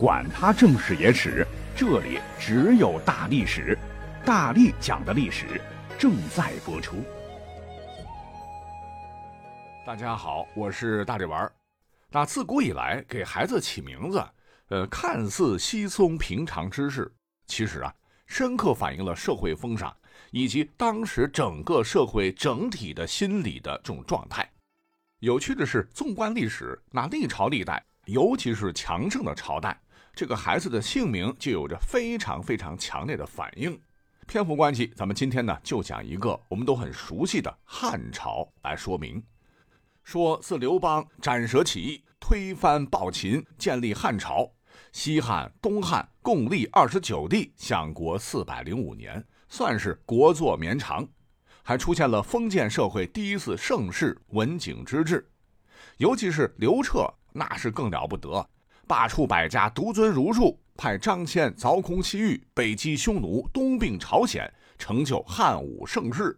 管他正史野史，这里只有大历史，大力讲的历史正在播出。大家好，我是大力丸儿。那自古以来，给孩子起名字，呃，看似稀松平常之事，其实啊，深刻反映了社会风尚以及当时整个社会整体的心理的这种状态。有趣的是，纵观历史，那历朝历代，尤其是强盛的朝代。这个孩子的姓名就有着非常非常强烈的反应。篇幅关系，咱们今天呢就讲一个我们都很熟悉的汉朝来说明。说自刘邦斩蛇起义，推翻暴秦，建立汉朝，西汉、东汉共历二十九帝，享国四百零五年，算是国祚绵长。还出现了封建社会第一次盛世文景之治，尤其是刘彻，那是更了不得。罢黜百家，独尊儒术，派张骞凿空西域，北击匈奴，东并朝鲜，成就汉武盛世。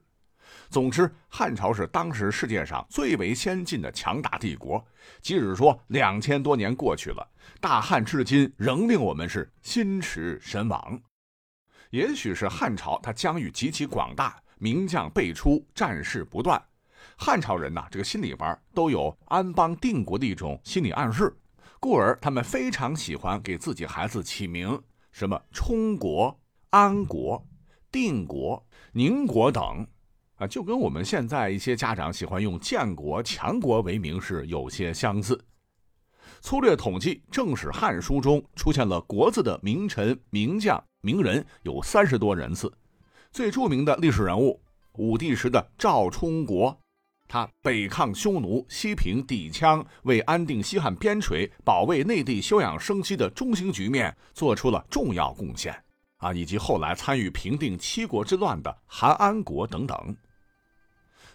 总之，汉朝是当时世界上最为先进的强大帝国。即使说两千多年过去了，大汉至今仍令我们是心驰神往。也许是汉朝它疆域极其广大，名将辈出，战事不断。汉朝人呐，这个心里边都有安邦定国的一种心理暗示。故而，他们非常喜欢给自己孩子起名，什么冲国、安国、定国、宁国等，啊，就跟我们现在一些家长喜欢用建国、强国为名是有些相似。粗略统计，正史《汉书》中出现了“国”字的名臣、名将、名人有三十多人次。最著名的历史人物，武帝时的赵充国。他北抗匈奴，西平氐羌，为安定西汉边陲、保卫内地休养生息的中兴局面做出了重要贡献啊！以及后来参与平定七国之乱的韩安国等等。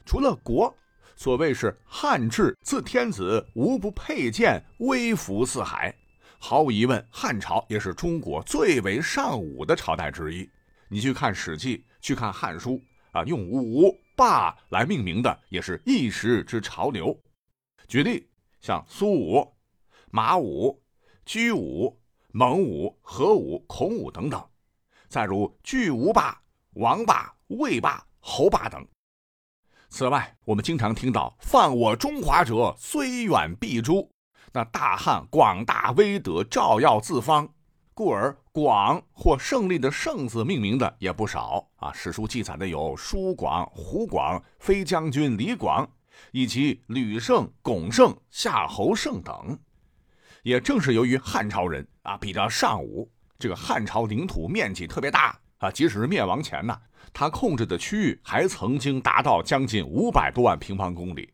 除了国，所谓是汉制，自天子无不佩剑，威服四海。毫无疑问，汉朝也是中国最为尚武的朝代之一。你去看《史记》，去看《汉书》啊，用武。霸来命名的也是一时之潮流。举例，像苏武、马武、居武、蒙武、何武、孔武等等，再如巨无霸、王霸、魏霸、侯霸等。此外，我们经常听到“犯我中华者，虽远必诛”。那大汉广大威德，照耀四方。故而广或胜利的胜字命名的也不少啊。史书记载的有舒广、胡广、飞将军李广，以及吕胜、巩胜、夏侯胜等。也正是由于汉朝人啊比较尚武，这个汉朝领土面积特别大啊。即使是灭亡前呢，他控制的区域还曾经达到将近五百多万平方公里。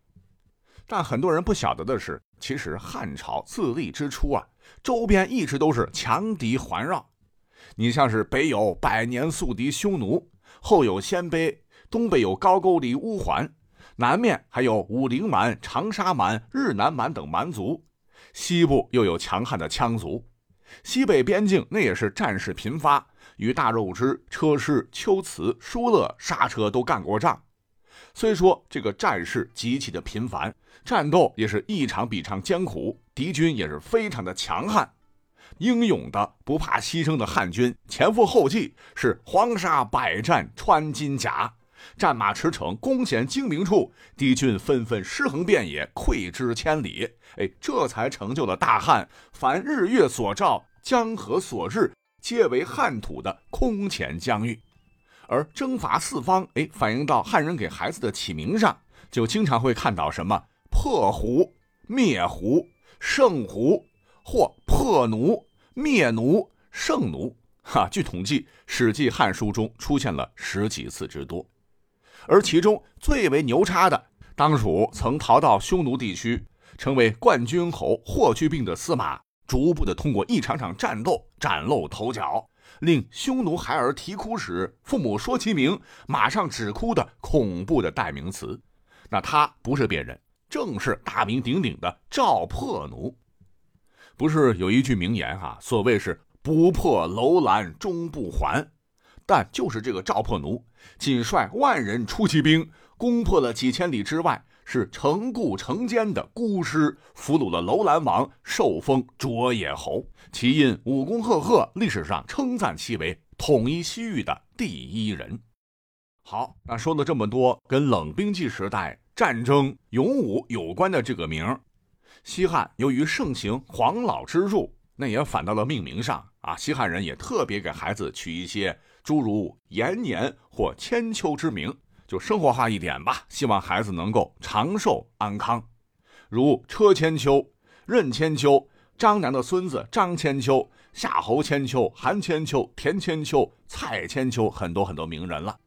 但很多人不晓得的是，其实汉朝自立之初啊。周边一直都是强敌环绕，你像是北有百年宿敌匈奴，后有鲜卑，东北有高句丽乌桓，南面还有武陵蛮、长沙蛮、日南蛮等蛮族，西部又有强悍的羌族，西北边境那也是战事频发，与大肉之、车师、秋瓷、疏勒、刹车都干过仗。虽说这个战事极其的频繁，战斗也是一场比一场艰苦，敌军也是非常的强悍，英勇的不怕牺牲的汉军前赴后继，是黄沙百战穿金甲，战马驰骋，弓弦精明处，敌军纷纷尸横遍野，溃之千里。哎，这才成就了大汉凡日月所照，江河所日，皆为汉土的空前疆域。而征伐四方，哎，反映到汉人给孩子的起名上，就经常会看到什么破胡、灭胡、胜胡，或破奴、灭奴、胜奴。哈，据统计，《史记》《汉书》中出现了十几次之多。而其中最为牛叉的，当属曾逃到匈奴地区，成为冠军侯霍去病的司马，逐步的通过一场场战斗崭露头角。令匈奴孩儿啼哭时，父母说其名，马上止哭的恐怖的代名词。那他不是别人，正是大名鼎鼎的赵破奴。不是有一句名言哈，所谓是不破楼兰终不还。但就是这个赵破奴，仅率万人出骑兵，攻破了几千里之外，是成固成坚的孤师俘虏了楼兰王，受封卓野侯，其因武功赫赫，历史上称赞其为统一西域的第一人。好，那说了这么多跟冷兵器时代战争勇武有关的这个名西汉由于盛行黄老之术，那也反到了命名上啊。西汉人也特别给孩子取一些诸如延年或千秋之名。就生活化一点吧，希望孩子能够长寿安康，如车千秋、任千秋、张良的孙子张千秋、夏侯千秋、韩千秋、田千秋、蔡千秋，很多很多名人了。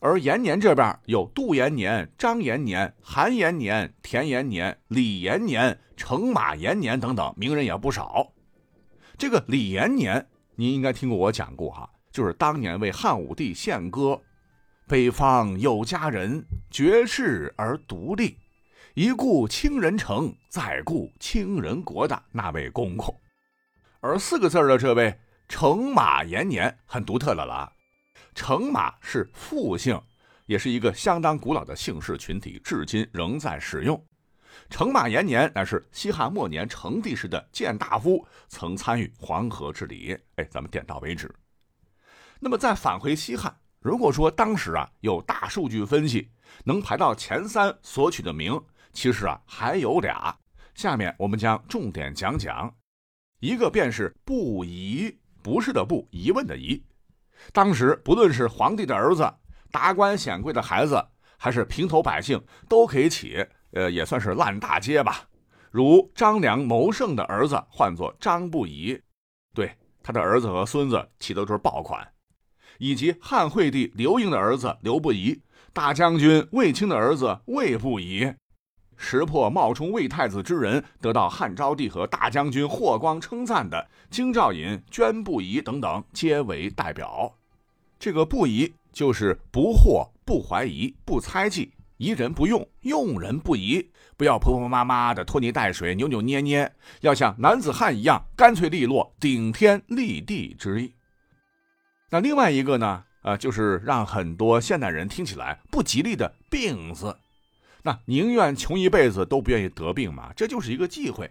而延年这边有杜延年、张延年、韩延年、田延年、李延年、乘马延年等等名人也不少。这个李延年，您应该听过我讲过哈，就是当年为汉武帝献歌。北方有佳人，绝世而独立，一顾倾人城，再顾倾人国的那位公公。而四个字的这位乘马延年很独特的了。乘马是复姓，也是一个相当古老的姓氏群体，至今仍在使用。程马延年乃是西汉末年成帝时的谏大夫，曾参与黄河治理。哎，咱们点到为止。那么再返回西汉。如果说当时啊有大数据分析能排到前三所取的名，其实啊还有俩。下面我们将重点讲讲，一个便是不疑，不是的不，疑问的疑。当时不论是皇帝的儿子、达官显贵的孩子，还是平头百姓，都可以起，呃，也算是烂大街吧。如张良谋胜的儿子唤作张不疑，对他的儿子和孙子起的都是爆款。以及汉惠帝刘盈的儿子刘不疑，大将军卫青的儿子卫不疑，识破冒充魏太子之人，得到汉昭帝和大将军霍光称赞的京兆尹捐不疑等等，皆为代表。这个不疑就是不惑、不怀疑、不猜忌，疑人不用，用人不疑，不要婆婆妈妈的拖泥带水、扭扭捏捏，要像男子汉一样干脆利落、顶天立地之意。那另外一个呢？呃，就是让很多现代人听起来不吉利的“病”字，那宁愿穷一辈子都不愿意得病嘛，这就是一个忌讳。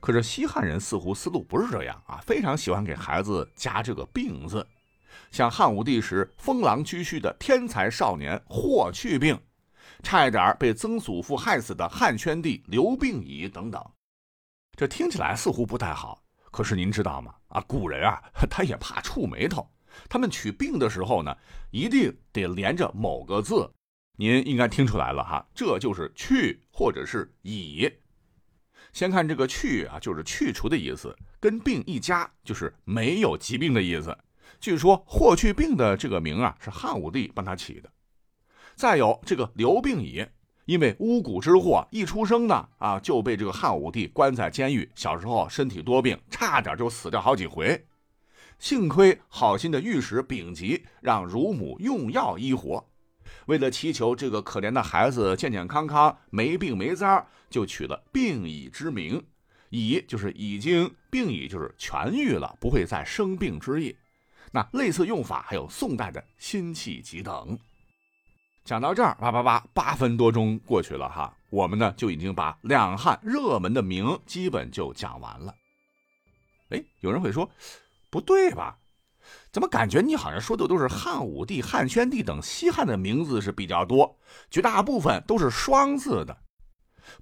可是西汉人似乎思路不是这样啊，非常喜欢给孩子加这个“病”字，像汉武帝时封狼居胥的天才少年霍去病，差一点被曾祖父害死的汉宣帝刘病已等等，这听起来似乎不太好。可是您知道吗？啊，古人啊，他也怕触眉头。他们取病的时候呢，一定得连着某个字，您应该听出来了哈，这就是去或者是已。先看这个去啊，就是去除的意思，跟病一加就是没有疾病的意思。据说霍去病的这个名啊，是汉武帝帮他起的。再有这个刘病已，因为巫蛊之祸，一出生呢啊就被这个汉武帝关在监狱，小时候身体多病，差点就死掉好几回。幸亏好心的御史丙吉让乳母用药医活，为了祈求这个可怜的孩子健健康康、没病没灾就取了病已之名。已就是已经，病已就是痊愈了，不会再生病之意。那类似用法还有宋代的辛弃疾等。讲到这儿，八八八八分多钟过去了哈，我们呢就已经把两汉热门的名基本就讲完了。哎，有人会说。不对吧？怎么感觉你好像说的都是汉武帝、汉宣帝等西汉的名字是比较多，绝大部分都是双字的。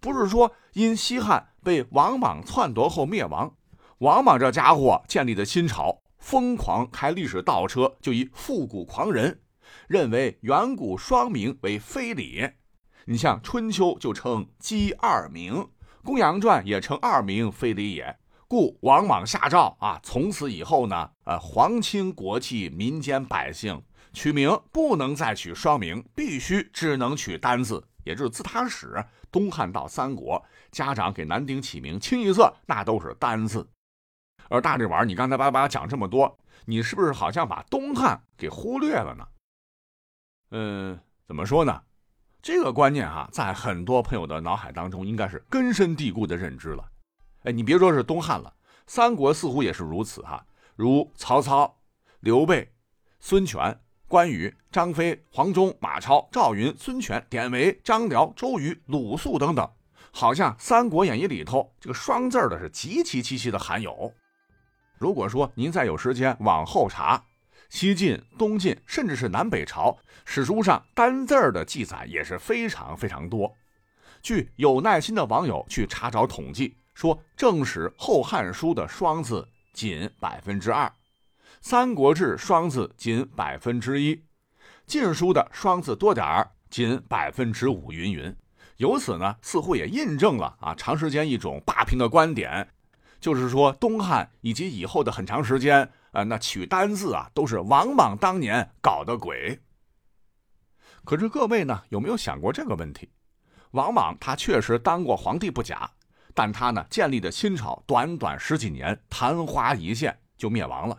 不是说因西汉被王莽篡夺后灭亡，王莽这家伙建立的新朝疯狂开历史倒车，就以复古狂人，认为远古双名为非礼。你像春秋就称姬二名，公羊传也称二名非礼也。故王莽下诏啊，从此以后呢，呃，皇亲国戚、民间百姓取名不能再取双名，必须只能取单字。也就是自他始，东汉到三国，家长给男丁起名清一色那都是单字。而大力丸，你刚才叭叭讲这么多，你是不是好像把东汉给忽略了呢？嗯，怎么说呢？这个观念哈，在很多朋友的脑海当中，应该是根深蒂固的认知了。哎，你别说是东汉了，三国似乎也是如此哈。如曹操、刘备、孙权、关羽、张飞、黄忠、马超、赵云、孙权、典韦、张辽、周瑜、鲁肃等等，好像《三国演义》里头这个“双”字的是极其极其的罕有。如果说您再有时间往后查，西晋、东晋，甚至是南北朝史书上单字的记载也是非常非常多。据有耐心的网友去查找统计，说正史《后汉书》的“双”字仅百分之二。《三国志》双字仅百分之一，《晋书》的双字多点儿，仅百分之五，云云。由此呢，似乎也印证了啊，长时间一种霸屏的观点，就是说东汉以及以后的很长时间，呃，那取单字啊，都是王莽当年搞的鬼。可是各位呢，有没有想过这个问题？王莽他确实当过皇帝不假，但他呢建立的新朝短短十几年，昙花一现就灭亡了。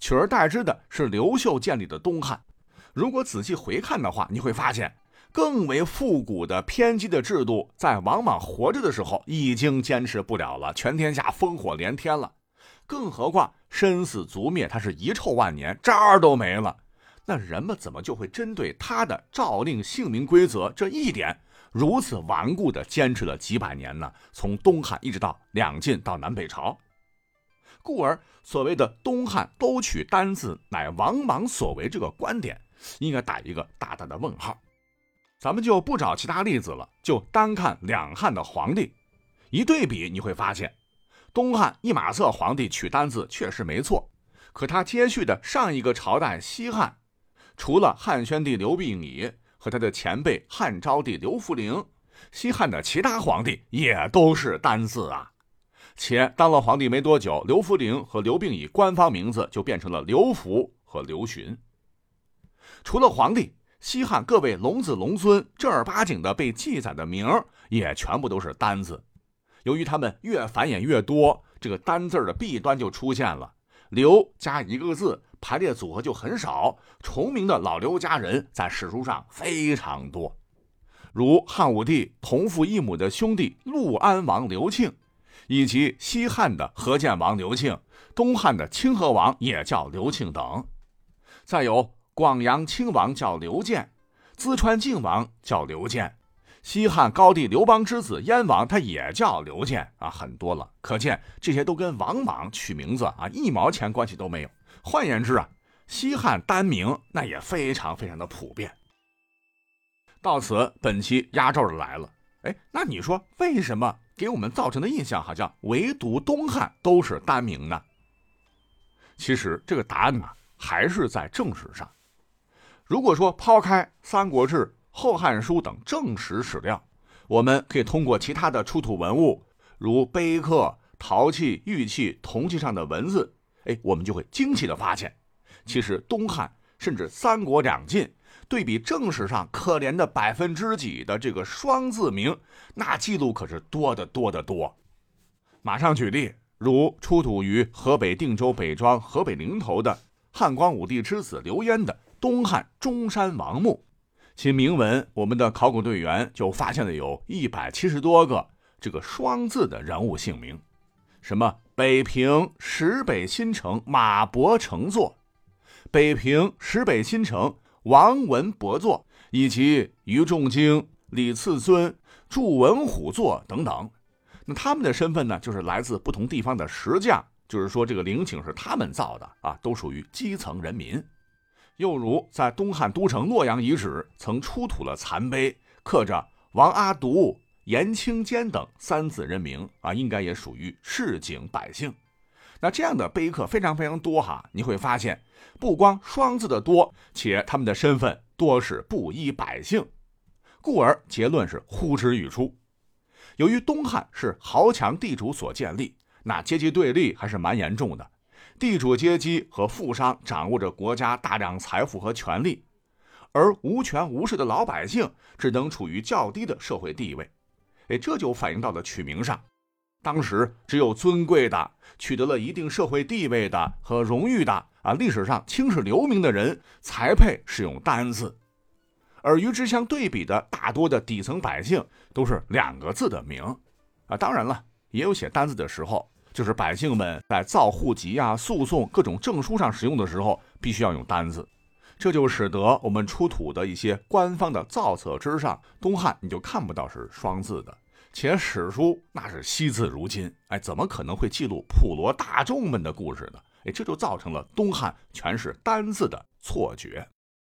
取而代之的是刘秀建立的东汉。如果仔细回看的话，你会发现，更为复古的偏激的制度，在王莽活着的时候已经坚持不了了，全天下烽火连天了。更何况身死族灭，他是遗臭万年，渣儿都没了。那人们怎么就会针对他的诏令姓名规则这一点，如此顽固地坚持了几百年呢？从东汉一直到两晋到南北朝。故而，所谓的东汉都取单字乃王莽所为这个观点，应该打一个大大的问号。咱们就不找其他例子了，就单看两汉的皇帝，一对比，你会发现，东汉一马色皇帝取单字确实没错，可他接续的上一个朝代西汉，除了汉宣帝刘病已和他的前辈汉昭帝刘弗陵，西汉的其他皇帝也都是单字啊。且当了皇帝没多久，刘弗陵和刘病已官方名字就变成了刘福和刘询。除了皇帝，西汉各位龙子龙孙正儿八经的被记载的名也全部都是单字。由于他们越繁衍越多，这个单字的弊端就出现了：刘加一个字，排列组合就很少。重名的老刘家人在史书上非常多，如汉武帝同父异母的兄弟陆安王刘庆。以及西汉的河建王刘庆，东汉的清河王也叫刘庆等，再有广阳亲王叫刘建，淄川靖王叫刘建，西汉高帝刘邦之子燕王他也叫刘建啊，很多了。可见这些都跟王莽取名字啊一毛钱关系都没有。换言之啊，西汉单名那也非常非常的普遍。到此，本期压轴的来了，哎，那你说为什么？给我们造成的印象好像唯独东汉都是单名呢。其实这个答案啊，还是在正史上。如果说抛开《三国志》《后汉书》等正史史料，我们可以通过其他的出土文物，如碑刻、陶器、玉器、铜器上的文字，哎，我们就会惊奇的发现，其实东汉甚至三国两晋。对比正史上可怜的百分之几的这个双字名，那记录可是多得多得多。马上举例，如出土于河北定州北庄河北陵头的汉光武帝之子刘焉的东汉中山王墓，其铭文，我们的考古队员就发现了有一百七十多个这个双字的人物姓名，什么北平石北新城马伯成作，北平石北新城。王文博作，以及于仲经、李次尊、祝文虎作等等，那他们的身份呢，就是来自不同地方的石匠，就是说这个陵寝是他们造的啊，都属于基层人民。又如在东汉都城洛阳遗址，曾出土了残碑，刻着王阿独、颜清坚等三字人名啊，应该也属于市井百姓。那这样的碑刻非常非常多哈，你会发现，不光双字的多，且他们的身份多是布衣百姓，故而结论是呼之欲出。由于东汉是豪强地主所建立，那阶级对立还是蛮严重的，地主阶级和富商掌握着国家大量财富和权力，而无权无势的老百姓只能处于较低的社会地位，哎，这就反映到了取名上。当时只有尊贵的、取得了一定社会地位的和荣誉的啊，历史上青史留名的人才配使用单字，而与之相对比的大多的底层百姓都是两个字的名啊。当然了，也有写单字的时候，就是百姓们在造户籍啊、诉讼各种证书上使用的时候必须要用单字，这就使得我们出土的一些官方的造册之上，东汉你就看不到是双字的，且史书那是惜字如金，哎，怎么可能会记录普罗大众们的故事呢？哎，这就造成了东汉全是单字的错觉。